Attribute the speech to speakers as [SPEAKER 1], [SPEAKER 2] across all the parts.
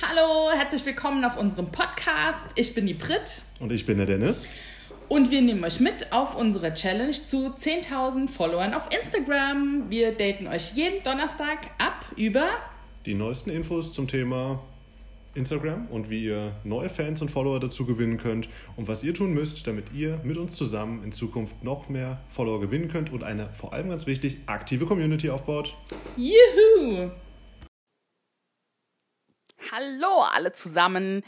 [SPEAKER 1] Hallo, herzlich willkommen auf unserem Podcast. Ich bin die Brit.
[SPEAKER 2] Und ich bin der Dennis.
[SPEAKER 1] Und wir nehmen euch mit auf unsere Challenge zu 10.000 Followern auf Instagram. Wir daten euch jeden Donnerstag ab über
[SPEAKER 2] die neuesten Infos zum Thema Instagram und wie ihr neue Fans und Follower dazu gewinnen könnt und was ihr tun müsst, damit ihr mit uns zusammen in Zukunft noch mehr Follower gewinnen könnt und eine vor allem ganz wichtig aktive Community aufbaut.
[SPEAKER 1] Juhu! Hallo alle zusammen.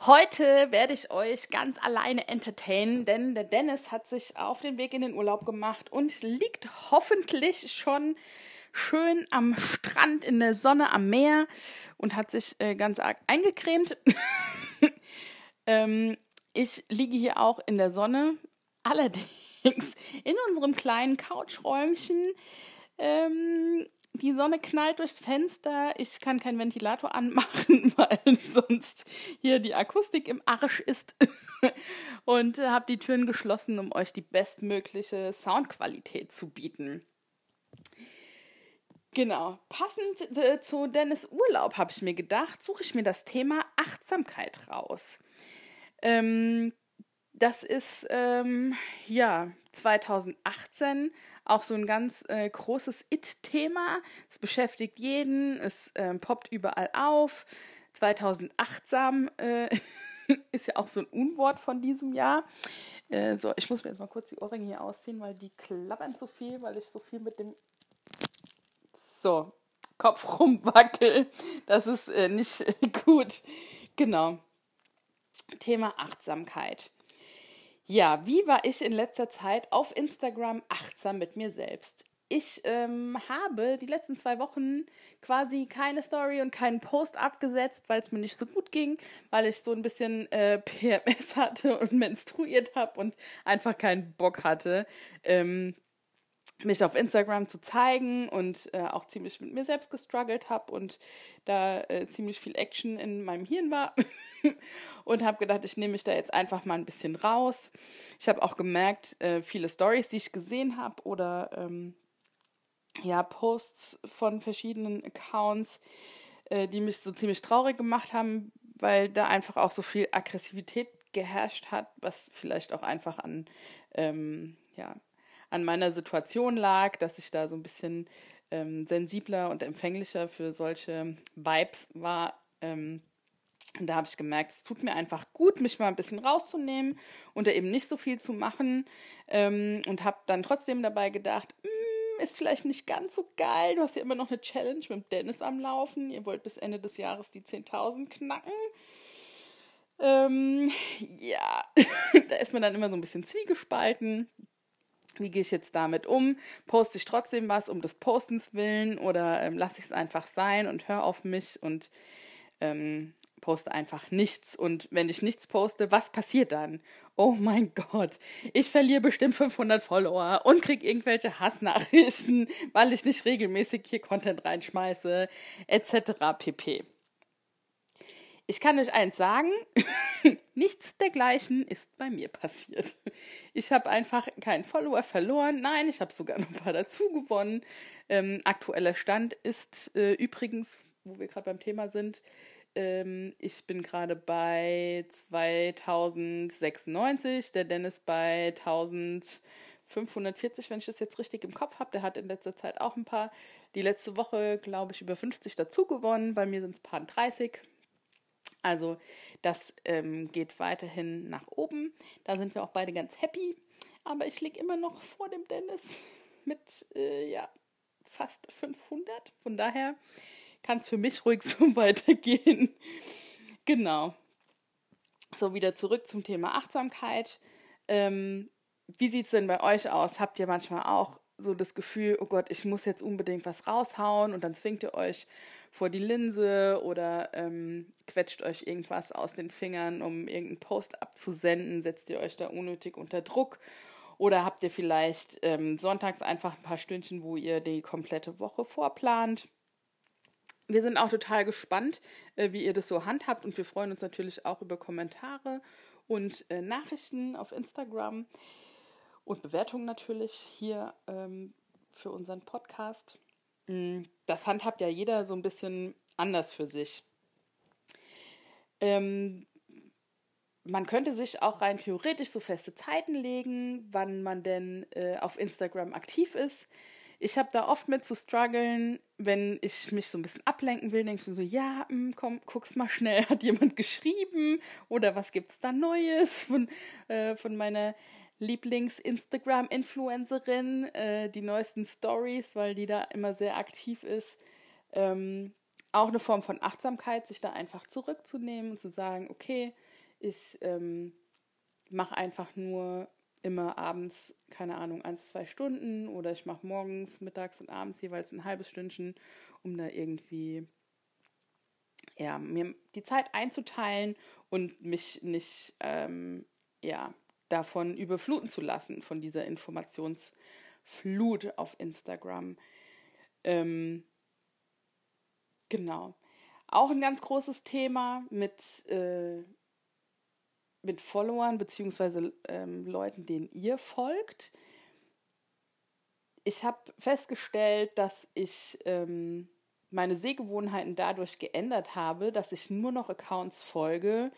[SPEAKER 1] Heute werde ich euch ganz alleine entertainen, denn der Dennis hat sich auf den Weg in den Urlaub gemacht und liegt hoffentlich schon schön am Strand in der Sonne am Meer und hat sich äh, ganz arg eingecremt. ähm, ich liege hier auch in der Sonne, allerdings in unserem kleinen Couchräumchen. Ähm, die Sonne knallt durchs Fenster. Ich kann keinen Ventilator anmachen, weil sonst hier die Akustik im Arsch ist. Und äh, habe die Türen geschlossen, um euch die bestmögliche Soundqualität zu bieten. Genau. Passend äh, zu Dennis Urlaub habe ich mir gedacht, suche ich mir das Thema Achtsamkeit raus. Ähm, das ist ähm, ja 2018 auch so ein ganz äh, großes It-Thema. Es beschäftigt jeden, es äh, poppt überall auf. 2008 äh, ist ja auch so ein Unwort von diesem Jahr. Äh, so, ich muss mir jetzt mal kurz die Ohrringe hier ausziehen, weil die klappern so viel, weil ich so viel mit dem so Kopf rumwackel. Das ist äh, nicht gut. Genau. Thema Achtsamkeit. Ja, wie war ich in letzter Zeit auf Instagram achtsam mit mir selbst? Ich ähm, habe die letzten zwei Wochen quasi keine Story und keinen Post abgesetzt, weil es mir nicht so gut ging, weil ich so ein bisschen äh, PMS hatte und menstruiert habe und einfach keinen Bock hatte, ähm, mich auf Instagram zu zeigen und äh, auch ziemlich mit mir selbst gestruggelt habe und da äh, ziemlich viel Action in meinem Hirn war und habe gedacht, ich nehme mich da jetzt einfach mal ein bisschen raus. Ich habe auch gemerkt, äh, viele Stories, die ich gesehen habe oder ähm, ja Posts von verschiedenen Accounts, äh, die mich so ziemlich traurig gemacht haben, weil da einfach auch so viel Aggressivität geherrscht hat, was vielleicht auch einfach an ähm, ja an meiner Situation lag, dass ich da so ein bisschen ähm, sensibler und empfänglicher für solche Vibes war. Ähm, da habe ich gemerkt, es tut mir einfach gut, mich mal ein bisschen rauszunehmen und da eben nicht so viel zu machen. Ähm, und habe dann trotzdem dabei gedacht, mm, ist vielleicht nicht ganz so geil. Du hast ja immer noch eine Challenge mit Dennis am Laufen. Ihr wollt bis Ende des Jahres die 10.000 knacken. Ähm, ja, da ist man dann immer so ein bisschen zwiegespalten wie gehe ich jetzt damit um? Poste ich trotzdem was um des Postens willen oder ähm, lasse ich es einfach sein und höre auf mich und ähm, poste einfach nichts. Und wenn ich nichts poste, was passiert dann? Oh mein Gott, ich verliere bestimmt 500 Follower und kriege irgendwelche Hassnachrichten, weil ich nicht regelmäßig hier Content reinschmeiße, etc. pp. Ich kann euch eins sagen, nichts dergleichen ist bei mir passiert. Ich habe einfach keinen Follower verloren. Nein, ich habe sogar noch ein paar dazu gewonnen. Ähm, aktueller Stand ist äh, übrigens, wo wir gerade beim Thema sind, ähm, ich bin gerade bei 2096, der Dennis bei 1540, wenn ich das jetzt richtig im Kopf habe. Der hat in letzter Zeit auch ein paar. Die letzte Woche, glaube ich, über 50 dazu gewonnen. Bei mir sind es paar 30. Also das ähm, geht weiterhin nach oben. Da sind wir auch beide ganz happy. Aber ich liege immer noch vor dem Dennis mit äh, ja, fast 500. Von daher kann es für mich ruhig so weitergehen. genau. So, wieder zurück zum Thema Achtsamkeit. Ähm, wie sieht es denn bei euch aus? Habt ihr manchmal auch so das Gefühl, oh Gott, ich muss jetzt unbedingt was raushauen und dann zwingt ihr euch vor die Linse oder ähm, quetscht euch irgendwas aus den Fingern, um irgendeinen Post abzusenden, setzt ihr euch da unnötig unter Druck oder habt ihr vielleicht ähm, sonntags einfach ein paar Stündchen, wo ihr die komplette Woche vorplant. Wir sind auch total gespannt, äh, wie ihr das so handhabt und wir freuen uns natürlich auch über Kommentare und äh, Nachrichten auf Instagram und Bewertungen natürlich hier ähm, für unseren Podcast. Mm, das handhabt ja jeder so ein bisschen anders für sich. Ähm, man könnte sich auch rein theoretisch so feste Zeiten legen, wann man denn äh, auf Instagram aktiv ist. Ich habe da oft mit zu strugglen, wenn ich mich so ein bisschen ablenken will, denke ich mir so, ja, hm, komm, guck's mal schnell, hat jemand geschrieben oder was gibt's da Neues von, äh, von meiner Lieblings-Instagram-Influencerin, äh, die neuesten Stories, weil die da immer sehr aktiv ist. Ähm, auch eine Form von Achtsamkeit, sich da einfach zurückzunehmen und zu sagen, okay, ich ähm, mache einfach nur immer abends, keine Ahnung, eins, zwei Stunden oder ich mache morgens, mittags und abends jeweils ein halbes Stündchen, um da irgendwie ja, mir die Zeit einzuteilen und mich nicht ähm, ja, davon überfluten zu lassen, von dieser Informationsflut auf Instagram. Ähm, genau. Auch ein ganz großes Thema mit äh, mit Followern beziehungsweise ähm, Leuten, denen ihr folgt. Ich habe festgestellt, dass ich ähm, meine Sehgewohnheiten dadurch geändert habe, dass ich nur noch Accounts folge,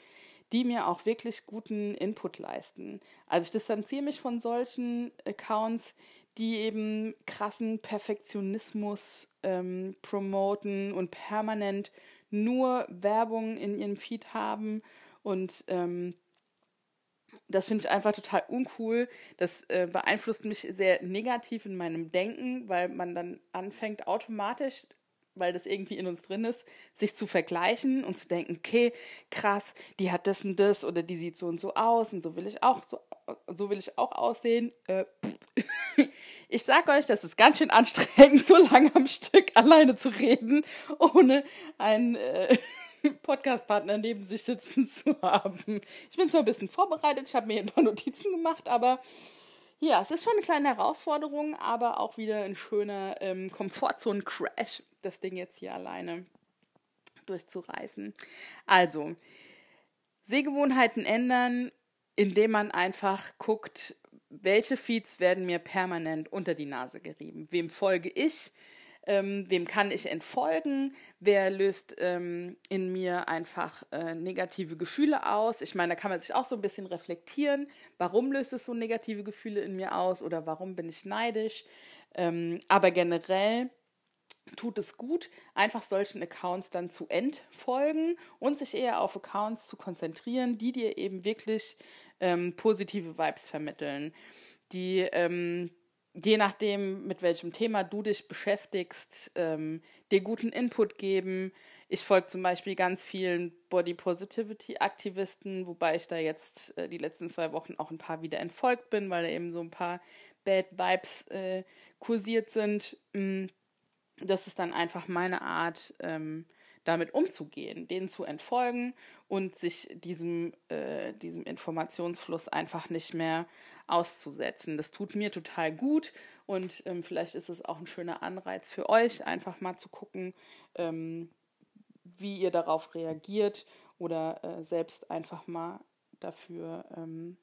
[SPEAKER 1] die mir auch wirklich guten Input leisten. Also ich distanziere mich von solchen Accounts, die eben krassen Perfektionismus ähm, promoten und permanent nur Werbung in ihrem Feed haben und ähm, das finde ich einfach total uncool. Das äh, beeinflusst mich sehr negativ in meinem Denken, weil man dann anfängt automatisch, weil das irgendwie in uns drin ist, sich zu vergleichen und zu denken, okay, krass, die hat das und das oder die sieht so und so aus und so will ich auch so, so will ich auch aussehen. Äh, ich sag euch, das ist ganz schön anstrengend, so lange am Stück alleine zu reden, ohne ein äh, Podcast-Partner neben sich sitzen zu haben. Ich bin zwar ein bisschen vorbereitet, ich habe mir ein paar Notizen gemacht, aber ja, es ist schon eine kleine Herausforderung, aber auch wieder ein schöner ähm, Komfortzonen-Crash, das Ding jetzt hier alleine durchzureißen. Also, Sehgewohnheiten ändern, indem man einfach guckt, welche Feeds werden mir permanent unter die Nase gerieben. Wem folge ich? Ähm, wem kann ich entfolgen, wer löst ähm, in mir einfach äh, negative Gefühle aus. Ich meine, da kann man sich auch so ein bisschen reflektieren, warum löst es so negative Gefühle in mir aus oder warum bin ich neidisch. Ähm, aber generell tut es gut, einfach solchen Accounts dann zu entfolgen und sich eher auf Accounts zu konzentrieren, die dir eben wirklich ähm, positive Vibes vermitteln, die ähm, je nachdem, mit welchem Thema du dich beschäftigst, ähm, dir guten Input geben. Ich folge zum Beispiel ganz vielen Body Positivity Aktivisten, wobei ich da jetzt äh, die letzten zwei Wochen auch ein paar wieder entfolgt bin, weil da eben so ein paar Bad Vibes äh, kursiert sind. Mm, das ist dann einfach meine Art, ähm, damit umzugehen, denen zu entfolgen und sich diesem, äh, diesem Informationsfluss einfach nicht mehr auszusetzen. Das tut mir total gut und ähm, vielleicht ist es auch ein schöner Anreiz für euch, einfach mal zu gucken, ähm, wie ihr darauf reagiert oder äh, selbst einfach mal dafür, ähm,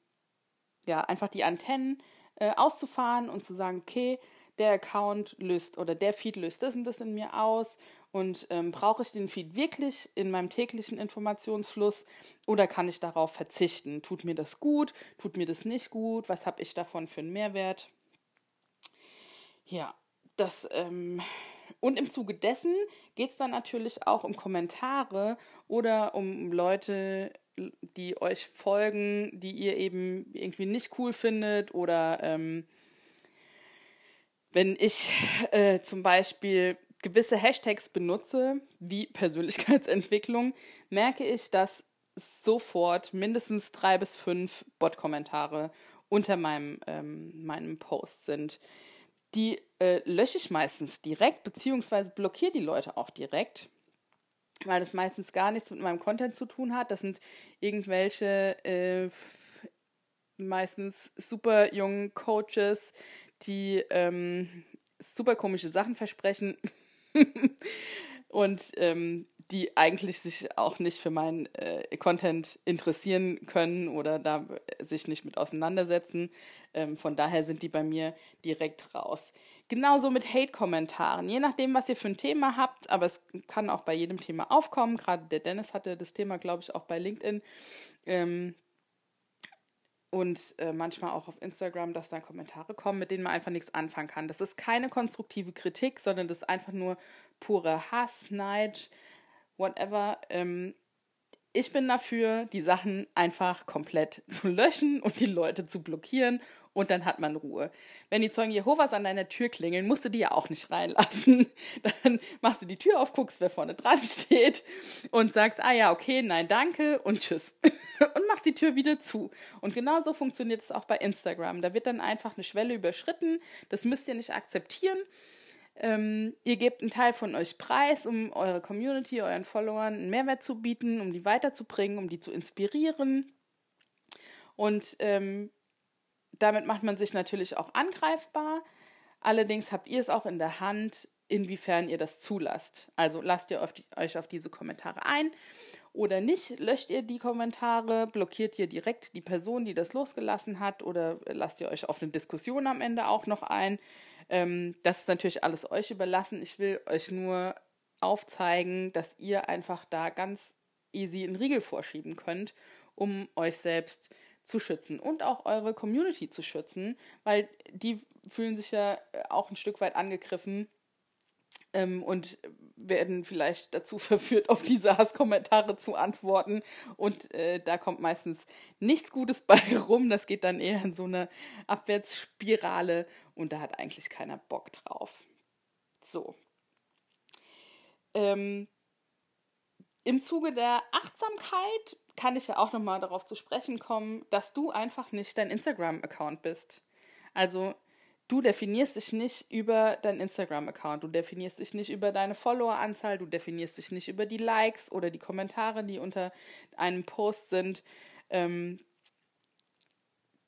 [SPEAKER 1] ja, einfach die Antennen äh, auszufahren und zu sagen, okay, der Account löst oder der Feed löst das und das in mir aus und ähm, brauche ich den Feed wirklich in meinem täglichen Informationsfluss oder kann ich darauf verzichten? Tut mir das gut? Tut mir das nicht gut? Was habe ich davon für einen Mehrwert? Ja, das ähm, und im Zuge dessen geht es dann natürlich auch um Kommentare oder um Leute, die euch folgen, die ihr eben irgendwie nicht cool findet oder ähm, wenn ich äh, zum Beispiel gewisse Hashtags benutze, wie Persönlichkeitsentwicklung, merke ich, dass sofort mindestens drei bis fünf Bot-Kommentare unter meinem, ähm, meinem Post sind. Die äh, lösche ich meistens direkt, beziehungsweise blockiere die Leute auch direkt, weil das meistens gar nichts mit meinem Content zu tun hat. Das sind irgendwelche äh, meistens super jungen Coaches, die ähm, super komische Sachen versprechen, und ähm, die eigentlich sich auch nicht für meinen äh, Content interessieren können oder da sich nicht mit auseinandersetzen. Ähm, von daher sind die bei mir direkt raus. Genauso mit Hate-Kommentaren. Je nachdem, was ihr für ein Thema habt, aber es kann auch bei jedem Thema aufkommen. Gerade der Dennis hatte das Thema, glaube ich, auch bei LinkedIn. Ähm, und äh, manchmal auch auf Instagram, dass dann Kommentare kommen, mit denen man einfach nichts anfangen kann. Das ist keine konstruktive Kritik, sondern das ist einfach nur pure Hass, Neid, whatever. Ähm, ich bin dafür, die Sachen einfach komplett zu löschen und die Leute zu blockieren und dann hat man Ruhe. Wenn die Zeugen Jehovas an deiner Tür klingeln, musst du die ja auch nicht reinlassen. Dann machst du die Tür auf, guckst, wer vorne dran steht und sagst, ah ja, okay, nein, danke und tschüss. Und machst die Tür wieder zu. Und genauso funktioniert es auch bei Instagram. Da wird dann einfach eine Schwelle überschritten. Das müsst ihr nicht akzeptieren. Ähm, ihr gebt einen Teil von euch preis, um eure Community, euren Followern einen Mehrwert zu bieten, um die weiterzubringen, um die zu inspirieren. Und ähm, damit macht man sich natürlich auch angreifbar. Allerdings habt ihr es auch in der Hand, inwiefern ihr das zulasst. Also lasst ihr auf die, euch auf diese Kommentare ein oder nicht. Löscht ihr die Kommentare, blockiert ihr direkt die Person, die das losgelassen hat oder lasst ihr euch auf eine Diskussion am Ende auch noch ein. Ähm, das ist natürlich alles euch überlassen. Ich will euch nur aufzeigen, dass ihr einfach da ganz easy einen Riegel vorschieben könnt, um euch selbst zu schützen und auch eure Community zu schützen, weil die fühlen sich ja auch ein Stück weit angegriffen ähm, und werden vielleicht dazu verführt, auf diese Hasskommentare zu antworten. Und äh, da kommt meistens nichts Gutes bei rum. Das geht dann eher in so eine Abwärtsspirale und da hat eigentlich keiner Bock drauf. So. Ähm, Im Zuge der Achtsamkeit kann ich ja auch nochmal darauf zu sprechen kommen, dass du einfach nicht dein Instagram-Account bist. Also du definierst dich nicht über dein Instagram-Account, du definierst dich nicht über deine Follower-Anzahl, du definierst dich nicht über die Likes oder die Kommentare, die unter einem Post sind. Ähm,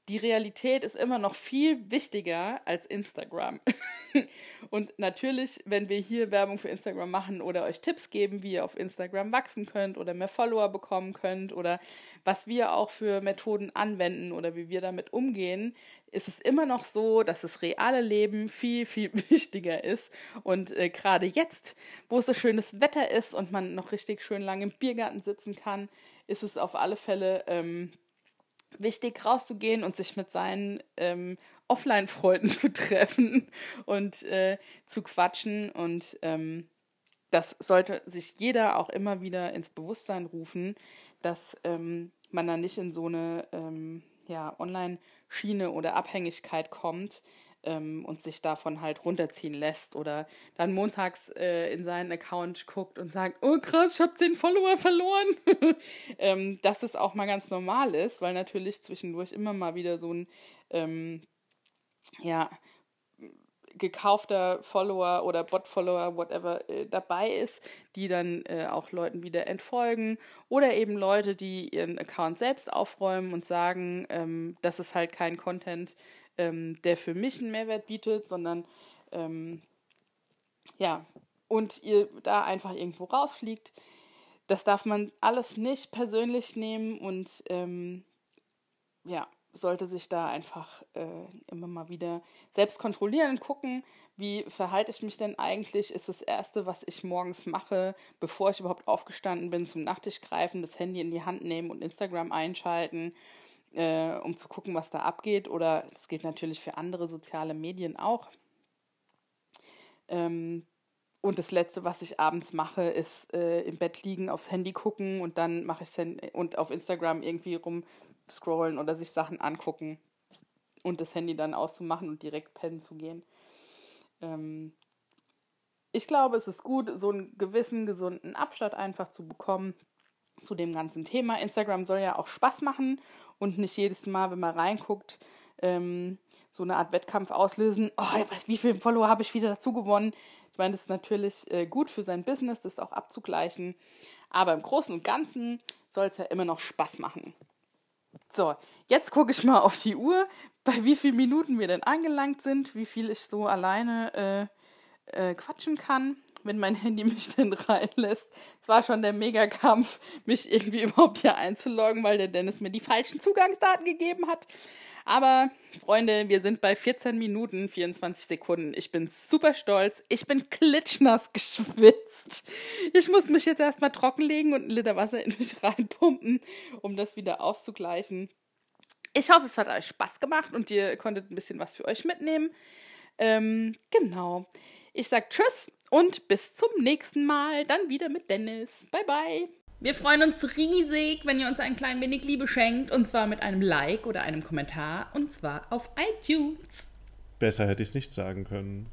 [SPEAKER 1] die Realität ist immer noch viel wichtiger als Instagram. und natürlich, wenn wir hier Werbung für Instagram machen oder euch Tipps geben, wie ihr auf Instagram wachsen könnt oder mehr Follower bekommen könnt oder was wir auch für Methoden anwenden oder wie wir damit umgehen, ist es immer noch so, dass das reale Leben viel, viel wichtiger ist. Und äh, gerade jetzt, wo es so schönes Wetter ist und man noch richtig schön lange im Biergarten sitzen kann, ist es auf alle Fälle. Ähm, wichtig, rauszugehen und sich mit seinen ähm, Offline-Freunden zu treffen und äh, zu quatschen. Und ähm, das sollte sich jeder auch immer wieder ins Bewusstsein rufen, dass ähm, man da nicht in so eine ähm, ja, Online-Schiene oder Abhängigkeit kommt, ähm, und sich davon halt runterziehen lässt oder dann montags äh, in seinen Account guckt und sagt, oh krass, ich habe den Follower verloren. ähm, dass es auch mal ganz normal ist, weil natürlich zwischendurch immer mal wieder so ein, ähm, ja, gekaufter Follower oder Bot-Follower, whatever, äh, dabei ist, die dann äh, auch Leuten wieder entfolgen oder eben Leute, die ihren Account selbst aufräumen und sagen, ähm, das ist halt kein Content, ähm, der für mich einen Mehrwert bietet, sondern ähm, ja, und ihr da einfach irgendwo rausfliegt. Das darf man alles nicht persönlich nehmen und ähm, ja, sollte sich da einfach äh, immer mal wieder selbst kontrollieren und gucken, wie verhalte ich mich denn eigentlich? Ist das Erste, was ich morgens mache, bevor ich überhaupt aufgestanden bin, zum Nachttisch greifen, das Handy in die Hand nehmen und Instagram einschalten äh, um zu gucken, was da abgeht. Oder das geht natürlich für andere soziale Medien auch. Ähm, und das Letzte, was ich abends mache, ist äh, im Bett liegen, aufs Handy gucken und dann mache ich und auf Instagram irgendwie rumscrollen oder sich Sachen angucken und das Handy dann auszumachen und direkt pennen zu gehen. Ähm, ich glaube, es ist gut, so einen gewissen gesunden Abstand einfach zu bekommen zu dem ganzen Thema. Instagram soll ja auch Spaß machen und nicht jedes Mal, wenn man reinguckt, ähm, so eine Art Wettkampf auslösen. Oh, wie viele Follower habe ich wieder dazu gewonnen? Ich meine, das ist natürlich äh, gut für sein Business, das auch abzugleichen. Aber im Großen und Ganzen soll es ja immer noch Spaß machen. So, jetzt gucke ich mal auf die Uhr, bei wie vielen Minuten wir denn angelangt sind, wie viel ich so alleine äh, äh, quatschen kann wenn mein Handy mich denn reinlässt. Es war schon der Megakampf, mich irgendwie überhaupt hier einzuloggen, weil der Dennis mir die falschen Zugangsdaten gegeben hat. Aber, Freunde, wir sind bei 14 Minuten, 24 Sekunden. Ich bin super stolz. Ich bin klitschnass geschwitzt. Ich muss mich jetzt erstmal trockenlegen und ein Liter Wasser in mich reinpumpen, um das wieder auszugleichen. Ich hoffe, es hat euch Spaß gemacht und ihr konntet ein bisschen was für euch mitnehmen. Ähm, genau. Ich sag Tschüss und bis zum nächsten Mal. Dann wieder mit Dennis. Bye, bye. Wir freuen uns riesig, wenn ihr uns ein klein wenig Liebe schenkt. Und zwar mit einem Like oder einem Kommentar. Und zwar auf iTunes.
[SPEAKER 2] Besser hätte ich es nicht sagen können.